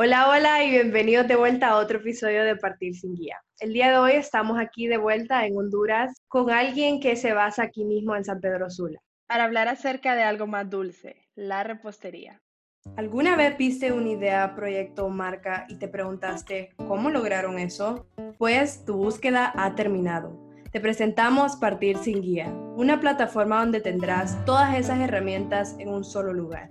Hola, hola y bienvenidos de vuelta a otro episodio de Partir sin Guía. El día de hoy estamos aquí de vuelta en Honduras con alguien que se basa aquí mismo en San Pedro Sula. Para hablar acerca de algo más dulce, la repostería. ¿Alguna vez viste una idea, proyecto o marca y te preguntaste cómo lograron eso? Pues tu búsqueda ha terminado. Te presentamos Partir sin Guía, una plataforma donde tendrás todas esas herramientas en un solo lugar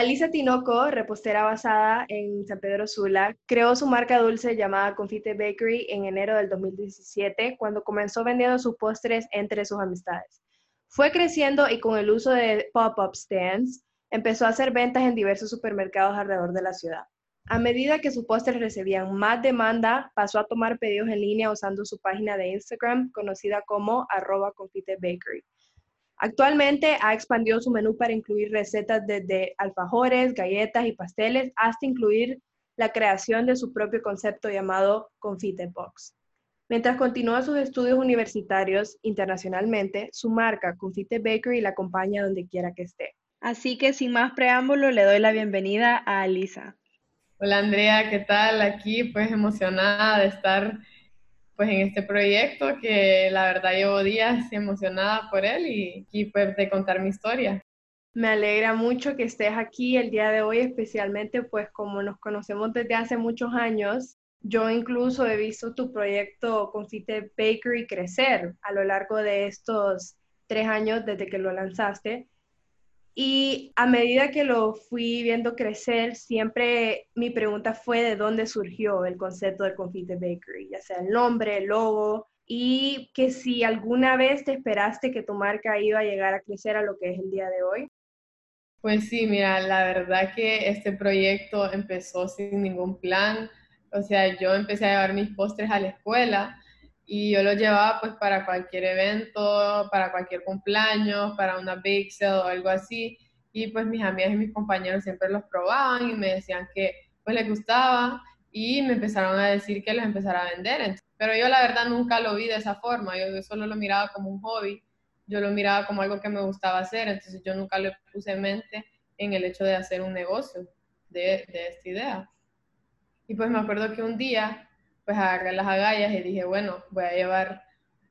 Alisa Tinoco, repostera basada en San Pedro Sula, creó su marca dulce llamada Confite Bakery en enero del 2017, cuando comenzó vendiendo sus postres entre sus amistades. Fue creciendo y con el uso de pop-up stands, empezó a hacer ventas en diversos supermercados alrededor de la ciudad. A medida que sus postres recibían más demanda, pasó a tomar pedidos en línea usando su página de Instagram conocida como arroba confite bakery Actualmente ha expandido su menú para incluir recetas desde alfajores, galletas y pasteles hasta incluir la creación de su propio concepto llamado Confite Box. Mientras continúa sus estudios universitarios internacionalmente, su marca Confite Bakery la acompaña donde quiera que esté. Así que sin más preámbulo, le doy la bienvenida a Alisa. Hola Andrea, ¿qué tal? Aquí pues emocionada de estar pues en este proyecto que la verdad llevo días emocionada por él y, y pues de contar mi historia. Me alegra mucho que estés aquí el día de hoy, especialmente pues como nos conocemos desde hace muchos años. Yo incluso he visto tu proyecto Confite Bakery crecer a lo largo de estos tres años desde que lo lanzaste y a medida que lo fui viendo crecer, siempre mi pregunta fue de dónde surgió el concepto del Confite Bakery, ya sea el nombre, el logo, y que si alguna vez te esperaste que tu marca iba a llegar a crecer a lo que es el día de hoy. Pues sí, mira, la verdad que este proyecto empezó sin ningún plan. O sea, yo empecé a llevar mis postres a la escuela y yo lo llevaba pues para cualquier evento, para cualquier cumpleaños, para una bake o algo así. Y pues mis amigas y mis compañeros siempre los probaban y me decían que pues les gustaba y me empezaron a decir que los empezara a vender. Pero yo la verdad nunca lo vi de esa forma, yo, solo lo miraba como un hobby, yo lo miraba como algo que me gustaba hacer, entonces yo nunca le puse en mente en el hecho de hacer un negocio de esta idea. Y pues me acuerdo que un día pues agarré las agallas y dije, bueno, voy a llevar,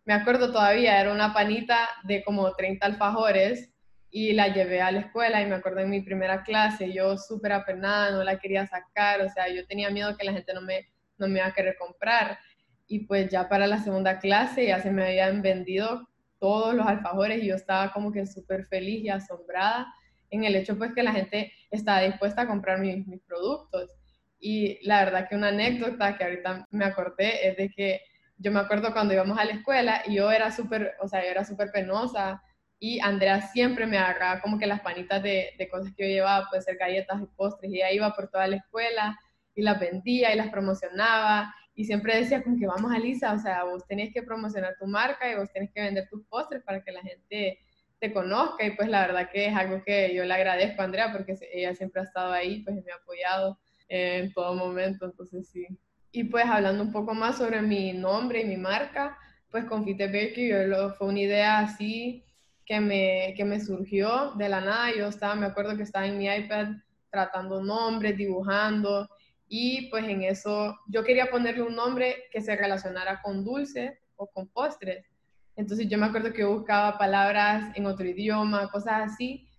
me acuerdo todavía, era una panita de como 30 alfajores y la llevé a la escuela y me acuerdo en mi primera clase, yo súper apenada, no la quería sacar, o sea, yo tenía miedo que la gente no me, no me iba a querer comprar. Y pues ya para la segunda clase ya se me habían vendido todos los alfajores y yo estaba como que súper feliz y asombrada en el hecho pues que la gente estaba dispuesta a comprar mis, mis productos. Y la verdad que una anécdota que ahorita me acordé es de que yo me acuerdo cuando íbamos a la escuela y yo era súper, o sea, yo era súper penosa y Andrea siempre me agarraba como que las panitas de, de, cosas que yo llevaba, puede ser galletas y postres, y ella iba por toda la escuela y las vendía y las promocionaba y siempre decía como que vamos a Lisa, o sea, vos tenés que promocionar tu marca y vos tenés que vender tus postres para que la gente te conozca y pues la verdad que es algo que yo le agradezco a Andrea porque ella siempre ha estado ahí, pues me ha apoyado en todo momento, entonces sí. Y pues hablando un poco más sobre mi nombre y mi marca, pues Confite Bakery fue una idea así que me, que me surgió de la nada. Yo estaba, me acuerdo que estaba en mi iPad tratando nombres, dibujando, y pues en eso yo quería ponerle un nombre que se relacionara con dulce o con postres. Entonces yo me acuerdo que yo buscaba palabras en otro idioma, cosas así,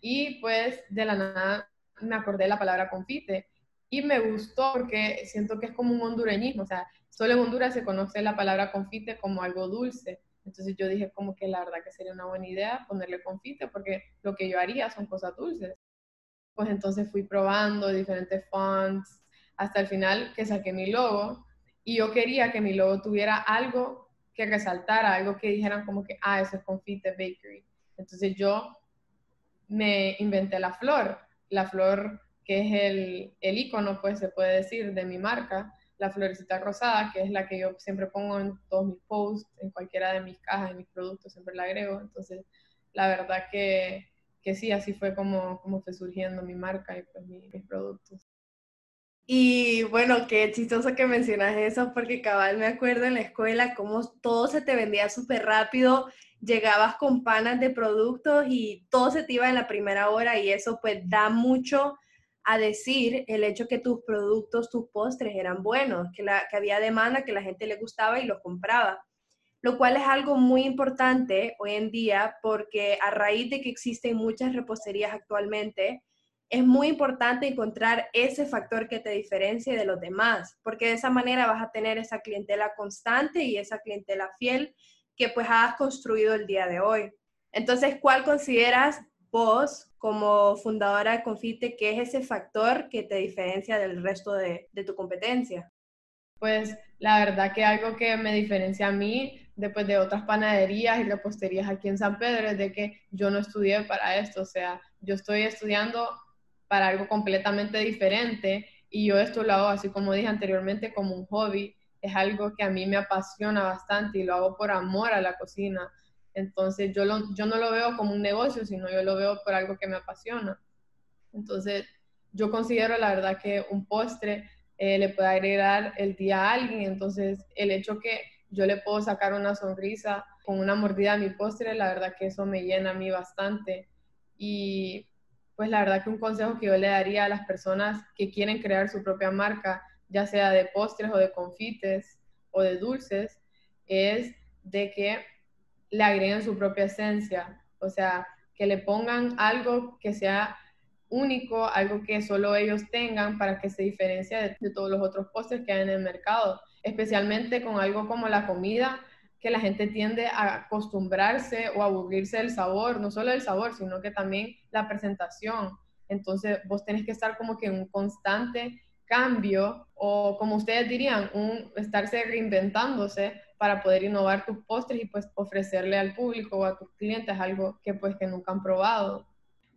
y pues de la nada me acordé de la palabra confite y me gustó porque siento que es como un hondureñismo, o sea, solo en Honduras se conoce la palabra confite como algo dulce. Entonces yo dije como que la verdad que sería una buena idea ponerle confite porque lo que yo haría son cosas dulces. Pues entonces fui probando diferentes fonts hasta el final que saqué mi logo y yo quería que mi logo tuviera algo que resaltara, algo que dijeran como que, ah, eso es confite bakery. Entonces yo me inventé la flor, la flor que es el, el icono, pues se puede decir, de mi marca, la florecita rosada, que es la que yo siempre pongo en todos mis posts, en cualquiera de mis cajas, en mis productos, siempre la agrego. Entonces, la verdad que, que sí, así fue como, como fue surgiendo mi marca y pues mis, mis productos. Y bueno, qué chistoso que mencionas eso, porque cabal me acuerdo en la escuela cómo todo se te vendía súper rápido, llegabas con panas de productos y todo se te iba en la primera hora y eso pues da mucho a decir el hecho que tus productos, tus postres eran buenos, que, la, que había demanda, que la gente le gustaba y los compraba. Lo cual es algo muy importante hoy en día porque a raíz de que existen muchas reposterías actualmente, es muy importante encontrar ese factor que te diferencie de los demás, porque de esa manera vas a tener esa clientela constante y esa clientela fiel que pues has construido el día de hoy. Entonces, ¿cuál consideras vos como fundadora de Confite que es ese factor que te diferencia del resto de, de tu competencia? Pues la verdad que algo que me diferencia a mí después de otras panaderías y reposterías aquí en San Pedro es de que yo no estudié para esto, o sea, yo estoy estudiando para algo completamente diferente y yo esto lo hago así como dije anteriormente como un hobby, es algo que a mí me apasiona bastante y lo hago por amor a la cocina. Entonces yo, lo, yo no lo veo como un negocio, sino yo lo veo por algo que me apasiona. Entonces yo considero la verdad que un postre eh, le puede agregar el día a alguien, entonces el hecho que yo le puedo sacar una sonrisa con una mordida a mi postre, la verdad que eso me llena a mí bastante. Y pues la verdad que un consejo que yo le daría a las personas que quieren crear su propia marca, ya sea de postres o de confites o de dulces, es de que le agreguen su propia esencia, o sea, que le pongan algo que sea único, algo que solo ellos tengan para que se diferencie de, todos los otros postres que hay en el mercado, especialmente con algo como la comida, que la gente tiende a acostumbrarse o a aburrirse del sabor, no solo del sabor, sino que también la presentación. Entonces vos tenés que estar como que en un constante cambio o como ustedes dirían, un estarse reinventándose para poder innovar tus postres y pues ofrecerle al público o a tus clientes algo que pues que nunca han probado.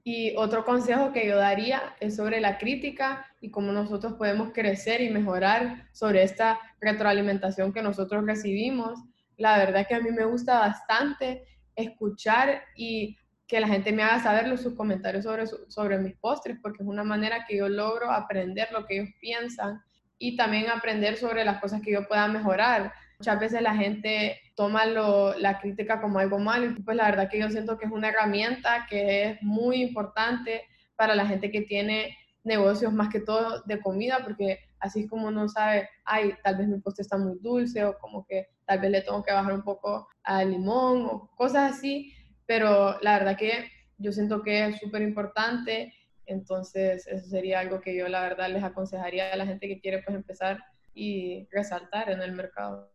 Y otro consejo que yo daría es sobre la crítica y cómo nosotros podemos crecer y mejorar sobre esta retroalimentación que nosotros recibimos la verdad que a mí me gusta bastante escuchar y que la gente me haga saber sus comentarios sobre, sobre mis postres, porque es una manera que yo logro aprender lo que ellos piensan y también aprender sobre las cosas que yo pueda mejorar. Muchas veces la gente toma la crítica como algo malo y pues la verdad que yo siento que es una herramienta que es muy importante para la gente que tiene negocios más que todo de comida, porque así es como uno sabe, ay, tal vez mi postre está muy dulce o como que tal vez le tengo que bajar un poco al limón o cosas así, pero la verdad que yo siento que es súper importante, entonces eso sería algo que yo la verdad les aconsejaría a la gente que quiere pues empezar y resaltar en el mercado.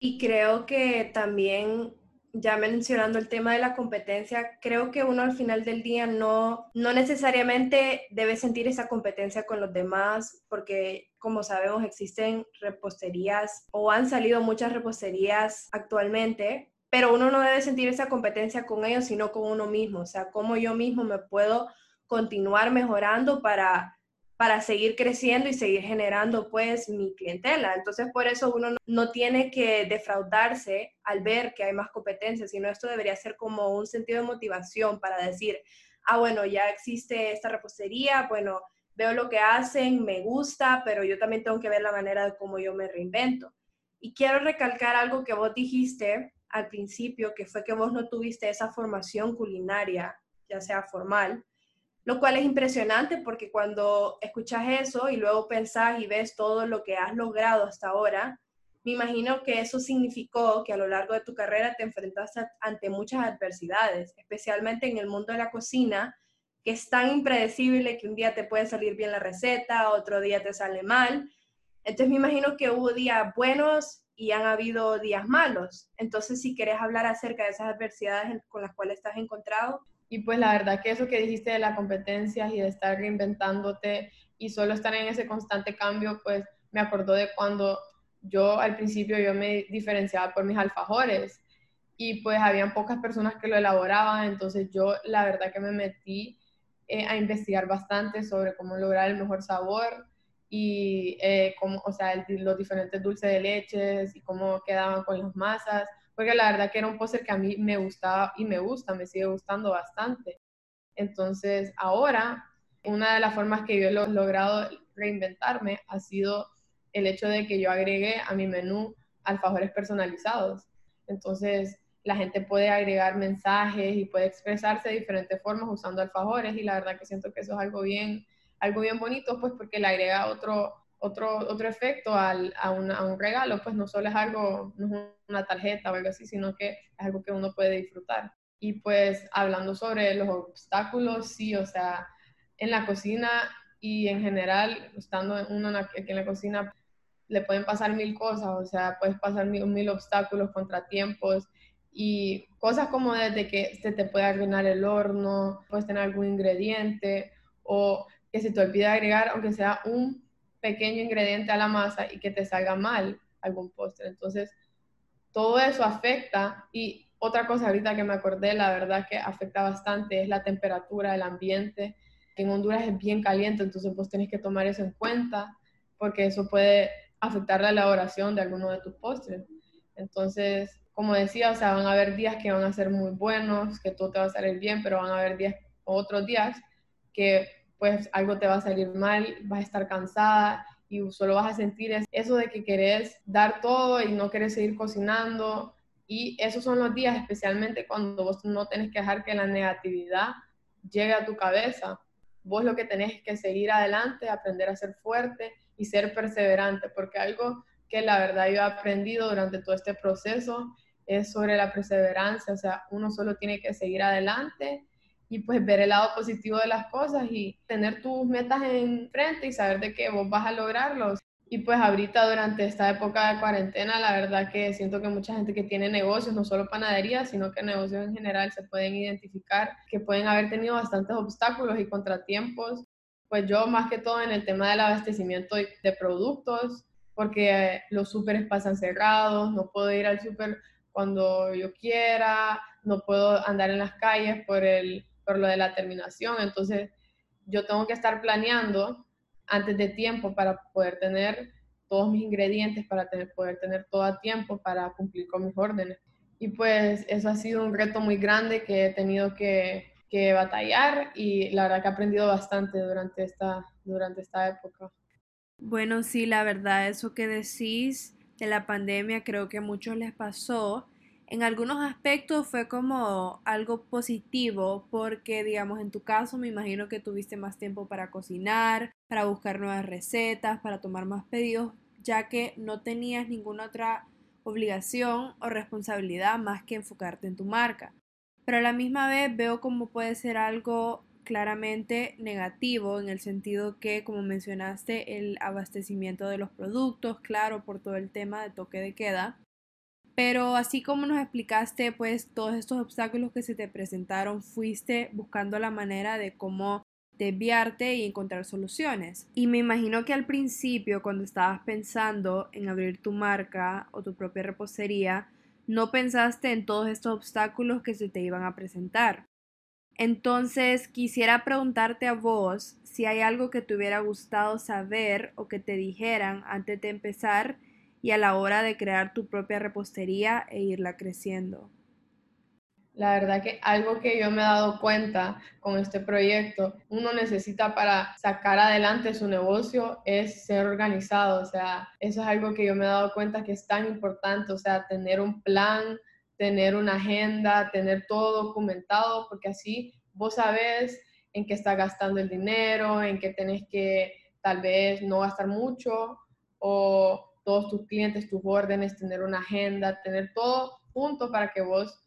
Y creo que también ya mencionando el tema de la competencia, creo que uno al final del día no, no necesariamente debe sentir esa competencia con los demás, porque como sabemos existen reposterías o han salido muchas reposterías actualmente, pero uno no debe sentir esa competencia con ellos, sino con uno mismo, o sea, cómo yo mismo me puedo continuar mejorando para para seguir creciendo y seguir generando pues mi clientela. Entonces por eso uno no, tiene que defraudarse al ver que hay más competencia, sino esto debería ser como un sentido de motivación para decir, ah, bueno, ya existe esta repostería, bueno, veo lo que hacen, me gusta, pero yo también tengo que ver la manera de cómo yo me reinvento. Y quiero recalcar algo que vos dijiste al principio, que fue que vos no tuviste esa formación culinaria, ya sea formal, lo cual es impresionante porque cuando escuchas eso y luego pensás y ves todo lo que has logrado hasta ahora, me imagino que eso significó que a lo largo de tu carrera te enfrentaste ante muchas adversidades, especialmente en el mundo de la cocina, que es tan impredecible que un día te puede salir bien la receta, otro día te sale mal. Entonces me imagino que hubo días buenos y han habido días malos. Entonces, si quieres hablar acerca de esas adversidades con las cuales estás encontrado, y pues la verdad que eso que dijiste de las competencias y de estar reinventándote y solo estar en ese constante cambio, pues me acordó de cuando yo al principio yo me diferenciaba por mis alfajores. Y pues habían pocas personas que lo elaboraban, entonces yo la verdad que me metí eh, a investigar bastante sobre cómo lograr el mejor sabor y eh, cómo, o sea, los diferentes dulces de leches y cómo quedaban con las masas, porque la verdad que era un póster que a mí me gustaba y me gusta, me sigue gustando bastante. Entonces, ahora, una de las formas que yo he logrado reinventarme ha sido el hecho de que yo agregué a mi menú alfajores personalizados. Entonces, la gente puede agregar mensajes y puede expresarse de diferentes formas usando alfajores y la verdad que siento que eso es algo bien, algo bien bonito, pues porque le agrega otro, otro, otro efecto al, a, a, un regalo, pues no solo es algo, no es una tarjeta o algo así, sino que es algo que uno puede disfrutar. Y pues hablando sobre los obstáculos, sí, o sea, en la cocina y en general, estando uno aquí en la cocina, le pueden pasar mil cosas, o sea, puedes pasar mil, mil obstáculos, contratiempos y cosas como desde que se te puede arruinar el horno, puedes tener algún ingrediente o que se te olvide agregar, aunque sea un pequeño ingrediente a la masa y que te salga mal algún postre. Entonces, todo eso afecta y otra cosa ahorita que me acordé, la verdad que afecta bastante es la temperatura del ambiente, que en Honduras es bien caliente, entonces vos tenés que tomar eso en cuenta porque eso puede afectar la elaboración de alguno de tus postres. Entonces, como decía, o sea, van a haber días que van a ser muy buenos, que todo te va a salir bien, pero van a haber días, otros días que pues algo te va a salir mal, vas a estar cansada y solo vas a sentir eso de que querés dar todo y no querés seguir cocinando. Y esos son los días, especialmente cuando vos no tenés que dejar que la negatividad llegue a tu cabeza. Vos lo que tenés es que seguir adelante, aprender a ser fuerte y ser perseverante, porque algo que la verdad yo he aprendido durante todo este proceso es sobre la perseverancia, o sea, uno solo tiene que seguir adelante y pues ver el lado positivo de las cosas y tener tus metas en frente y saber de que vos vas a lograrlos. Y pues ahorita durante esta época de cuarentena, la verdad que siento que mucha gente que tiene negocios, no solo panadería, sino que negocios en general se pueden identificar que pueden haber tenido bastantes obstáculos y contratiempos pues yo más que todo en el tema del abastecimiento de productos, porque los súperes pasan cerrados, no puedo ir al súper cuando yo quiera, no puedo andar en las calles por, el, por lo de la terminación, entonces yo tengo que estar planeando antes de tiempo para poder tener todos mis ingredientes, para poder tener todo a tiempo para cumplir con mis órdenes. Y pues eso ha sido un reto muy grande que he tenido que, que batallar y la verdad que he aprendido bastante durante esta, durante esta época. Bueno, sí, la verdad, eso que decís de la pandemia creo que a muchos les pasó. En algunos aspectos fue como algo positivo porque, digamos, en tu caso me imagino que tuviste más tiempo para cocinar, para buscar nuevas recetas, para tomar más pedidos, ya que no tenías ninguna otra obligación o responsabilidad más que enfocarte en tu marca pero a la misma vez veo como puede ser algo claramente negativo en el sentido que, como mencionaste, el abastecimiento de los productos, claro, por todo el tema de toque de queda. Pero así como nos explicaste, pues todos estos obstáculos que se te presentaron, fuiste buscando la manera de cómo desviarte y encontrar soluciones. Y me imagino que al principio, cuando estabas pensando en abrir tu marca o tu propia repostería, no pensaste en todos estos obstáculos que se te iban a presentar. Entonces, quisiera preguntarte a vos si hay algo que te hubiera gustado saber o que te dijeran antes de empezar y a la hora de crear tu propia repostería e irla creciendo. La verdad que algo que yo me he dado cuenta con este proyecto, uno necesita para sacar adelante su negocio es ser organizado. O sea, eso es algo que yo me he dado cuenta que es tan importante. O sea, tener un plan, tener una agenda, tener todo documentado, porque así vos sabes en qué está gastando el dinero, en qué tenés que tal vez no gastar mucho o todos tus clientes, tus órdenes, tener una agenda, tener todo junto para que vos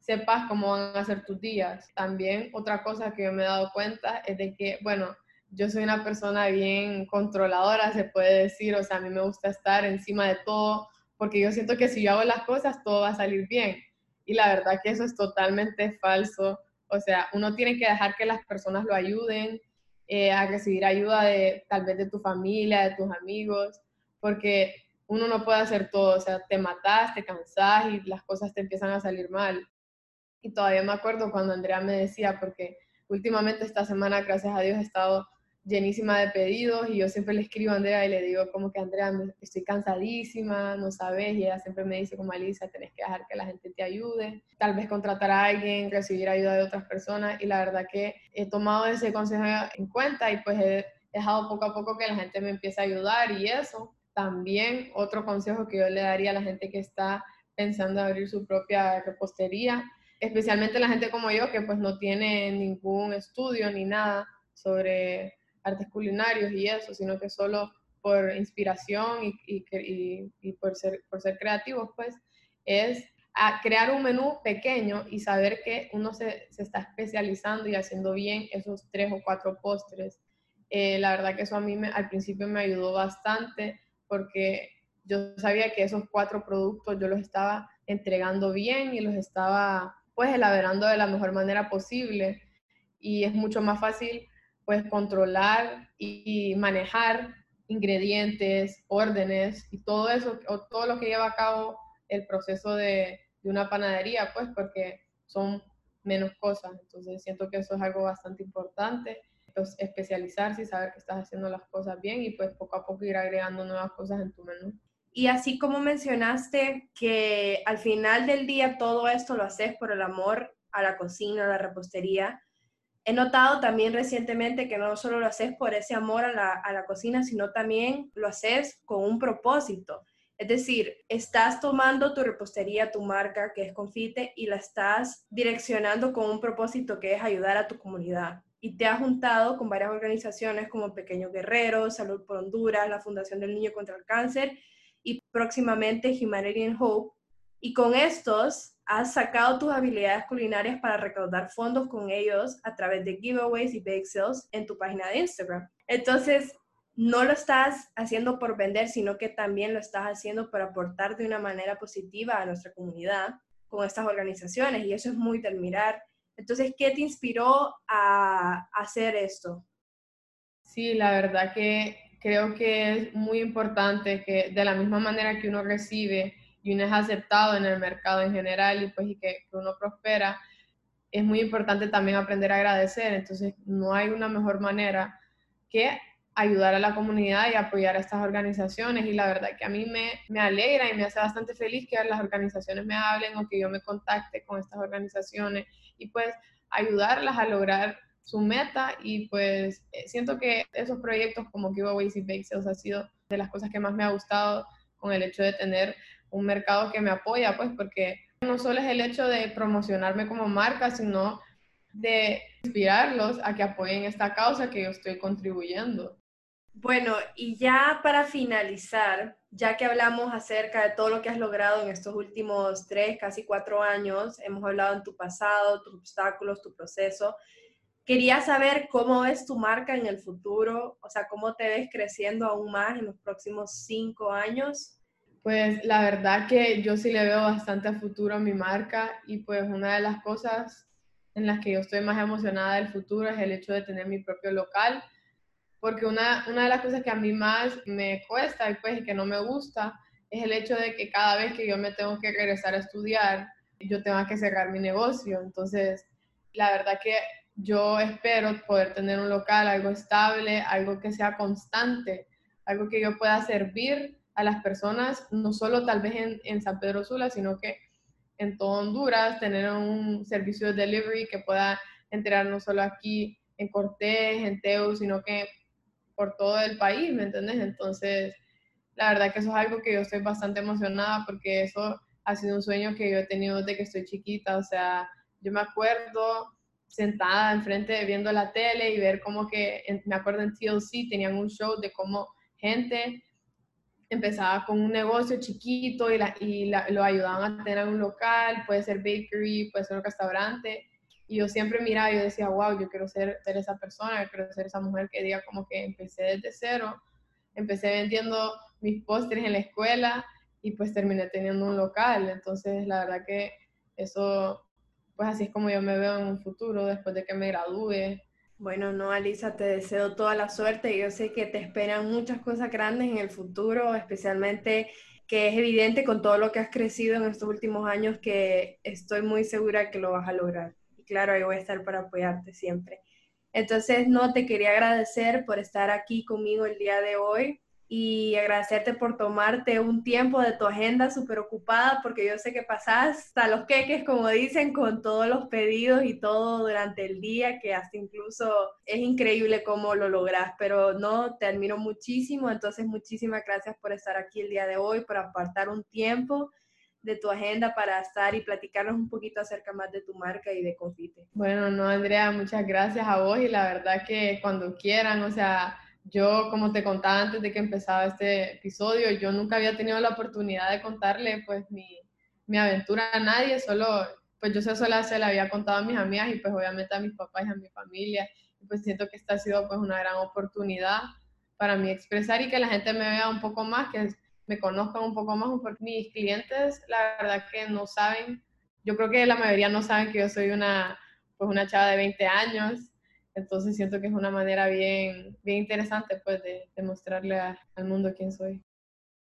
sepas cómo van a ser tus días. También otra cosa que yo me he dado cuenta es de que, bueno, yo soy una persona bien controladora, se puede decir, o sea, a mí me gusta estar encima de todo, porque yo siento que si yo hago las cosas, todo va a salir bien. Y la verdad que eso es totalmente falso. O sea, uno tiene que dejar que las personas lo ayuden, eh, a recibir ayuda de tal vez de tu familia, de tus amigos, porque uno no puede hacer todo. O sea, te matas, te cansas y las cosas te empiezan a salir mal. Y todavía me acuerdo cuando Andrea me decía, porque últimamente esta semana, gracias a Dios, he estado llenísima de pedidos y yo siempre le escribo a Andrea y le digo como que Andrea, estoy cansadísima, no sabes, y ella siempre me dice como Alisa, tenés que dejar que la gente te ayude, tal vez contratar a alguien, recibir ayuda de otras personas y la verdad que he tomado ese consejo en cuenta y pues he dejado poco a poco que la gente me empiece a ayudar y eso. También otro consejo que yo le daría a la gente que está pensando en abrir su propia repostería, especialmente la gente como yo que pues no tiene ningún estudio ni nada sobre artes culinarios y eso, sino que solo por inspiración y, y, y, por, ser, por ser creativos, pues, es a crear un menú pequeño y saber que uno se, se, está especializando y haciendo bien esos tres o cuatro postres. Eh, la verdad que eso a mí me, al principio me ayudó bastante porque yo sabía que esos cuatro productos yo los estaba entregando bien y los estaba pues elaborando de la mejor manera posible y es mucho más fácil pues controlar y, manejar ingredientes, órdenes y todo eso, o todo lo que lleva a cabo el proceso de, de una panadería, pues porque son menos cosas. Entonces siento que eso es algo bastante importante, pues, especializarse y saber que estás haciendo las cosas bien y pues poco a poco ir agregando nuevas cosas en tu menú. Y así como mencionaste que al final del día todo esto lo haces por el amor a la cocina, a la repostería, He notado también recientemente que no solo lo haces por ese amor a la, cocina, sino también lo haces con un propósito. Es decir, estás tomando tu repostería, tu marca, que es Confite, y la estás direccionando con un propósito que es ayudar a tu comunidad. Y te has juntado con varias organizaciones como Pequeños Guerreros, Salud por Honduras, la Fundación del Niño contra el Cáncer y próximamente Humanitarian Hope. Y con estos has sacado tus habilidades culinarias para recaudar fondos con ellos a través de giveaways y bake sales en tu página de Instagram. Entonces, no lo estás haciendo por vender, sino que también lo estás haciendo para aportar de una manera positiva a nuestra comunidad con estas organizaciones y eso es muy de admirar. Entonces, ¿qué te inspiró a hacer esto? Sí, la verdad que creo que es muy importante que de la misma manera que uno recibe y uno es aceptado en el mercado en general y pues y que, uno prospera, es muy importante también aprender a agradecer. Entonces, no hay una mejor manera que ayudar a la comunidad y apoyar a estas organizaciones. Y la verdad que a mí me, me alegra y me hace bastante feliz que las organizaciones me hablen o que yo me contacte con estas organizaciones y pues ayudarlas a lograr su meta y pues eh, siento que esos proyectos como Giveaways y Bake Sales ha sido de las cosas que más me ha gustado con el hecho de tener un mercado que me apoya, pues porque no solo es el hecho de promocionarme como marca, sino de inspirarlos a que apoyen esta causa que yo estoy contribuyendo. Bueno, y ya para finalizar, ya que hablamos acerca de todo lo que has logrado en estos últimos tres, casi cuatro años, hemos hablado en tu pasado, tus obstáculos, tu proceso, quería saber cómo ves tu marca en el futuro, o sea, cómo te ves creciendo aún más en los próximos cinco años. Pues la verdad que yo sí le veo bastante a futuro a mi marca y pues una de las cosas en las que yo estoy más emocionada del futuro es el hecho de tener mi propio local, porque una, una de las cosas que a mí más me cuesta y pues que no me gusta es el hecho de que cada vez que yo me tengo que regresar a estudiar, yo tengo que cerrar mi negocio. Entonces, la verdad que yo espero poder tener un local, algo estable, algo que sea constante, algo que yo pueda servir a las personas, no solo tal vez en, en San Pedro Sula, sino que en todo Honduras, tener un servicio de delivery que pueda entrar no solo aquí en Cortés, en Teu, sino que por todo el país, ¿me entiendes? Entonces, la verdad que eso es algo que yo estoy bastante emocionada porque eso ha sido un sueño que yo he tenido desde que estoy chiquita, o sea, yo me acuerdo sentada enfrente viendo la tele y ver cómo que, me acuerdo en TLC tenían un show de cómo gente empezaba con un negocio chiquito y, la, y lo ayudaban a tener un local, puede ser bakery, puede ser un restaurante. Y yo siempre miraba y yo decía, wow, yo quiero ser, ser esa persona, yo quiero ser esa mujer que diga como que empecé desde cero, empecé vendiendo mis postres en la escuela y pues terminé teniendo un local. Entonces, la verdad que eso, pues así es como yo me veo en un futuro después de que me gradúe bueno, no, Alisa, te deseo toda la suerte. Yo sé que te esperan muchas cosas grandes en el futuro, especialmente que es evidente con todo lo que has crecido en estos últimos años que estoy muy segura que lo vas a lograr claro, ahí voy a estar para apoyarte siempre. Entonces, no, te quería agradecer por estar aquí conmigo el día de hoy y agradecerte por tomarte un tiempo de tu agenda súper ocupada, porque yo sé que pasás hasta los queques, como dicen, con todos los pedidos y todo durante el día, que hasta incluso es increíble cómo lo logras, pero no, te admiro muchísimo, entonces muchísimas gracias por estar aquí el día de hoy, por apartar un tiempo de tu agenda para estar y platicarnos un poquito acerca más de tu marca y de Confite. Bueno, no, Andrea, muchas gracias a vos y la verdad que cuando quieran, o sea, yo, como te contaba antes de que empezaba este episodio, yo nunca había tenido la oportunidad de contarle pues mi, mi aventura a nadie, solo pues yo sola se la había contado a mis amigas y pues obviamente a mis papás y a mi familia. Y pues siento que esta ha sido pues una gran oportunidad para mí expresar y que la gente me vea un poco más, que me conozcan un poco más, porque mis clientes la verdad que no saben, yo creo que la mayoría no saben que yo soy una, pues una chava de 20 años entonces siento que es una manera bien, bien interesante pues de, mostrarle al mundo quién soy.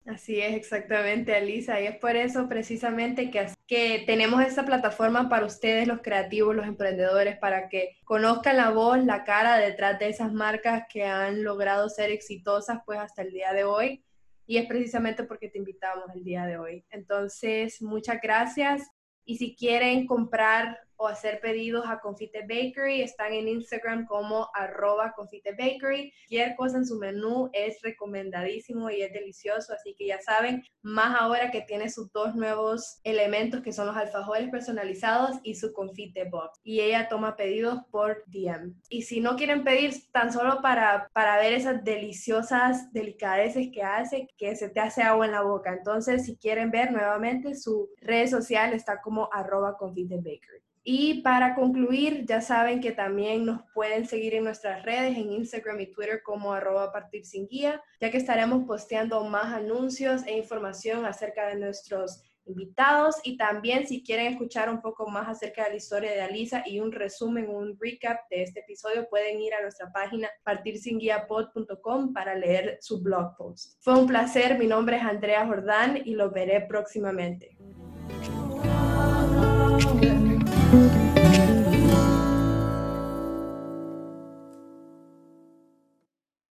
Así es, exactamente, Alisa. Y es por eso precisamente que, que tenemos esta plataforma para ustedes, los creativos, los emprendedores, para que conozcan la voz, la cara detrás de esas marcas que han logrado ser exitosas pues hasta el día de hoy. Y es precisamente porque te invitamos el día de hoy. Entonces, muchas gracias. Y si quieren comprar o hacer pedidos a Confite Bakery. Están en Instagram como arroba Confite Bakery. Cualquier cosa en su menú es recomendadísimo y es delicioso, así que ya saben, más ahora que tiene sus dos nuevos elementos que son los alfajores personalizados y su Confite Box. Y ella toma pedidos por DM. Y si no quieren pedir tan solo para, para ver esas deliciosas delicadeces que hace, que se te hace agua en la boca. Entonces, si quieren ver nuevamente, su red social está como arroba Confite Bakery. Y para concluir, ya saben que también nos pueden seguir en nuestras redes, en Instagram y Twitter como arroba partir sin guía, ya que estaremos posteando más anuncios e información acerca de nuestros invitados y también si quieren escuchar un poco más acerca de la historia de Alisa y un resumen, un recap de este episodio, pueden ir a nuestra página partirsinguiapod.com para leer su blog post. Fue un placer, mi nombre es Andrea Jordán y lo veré próximamente.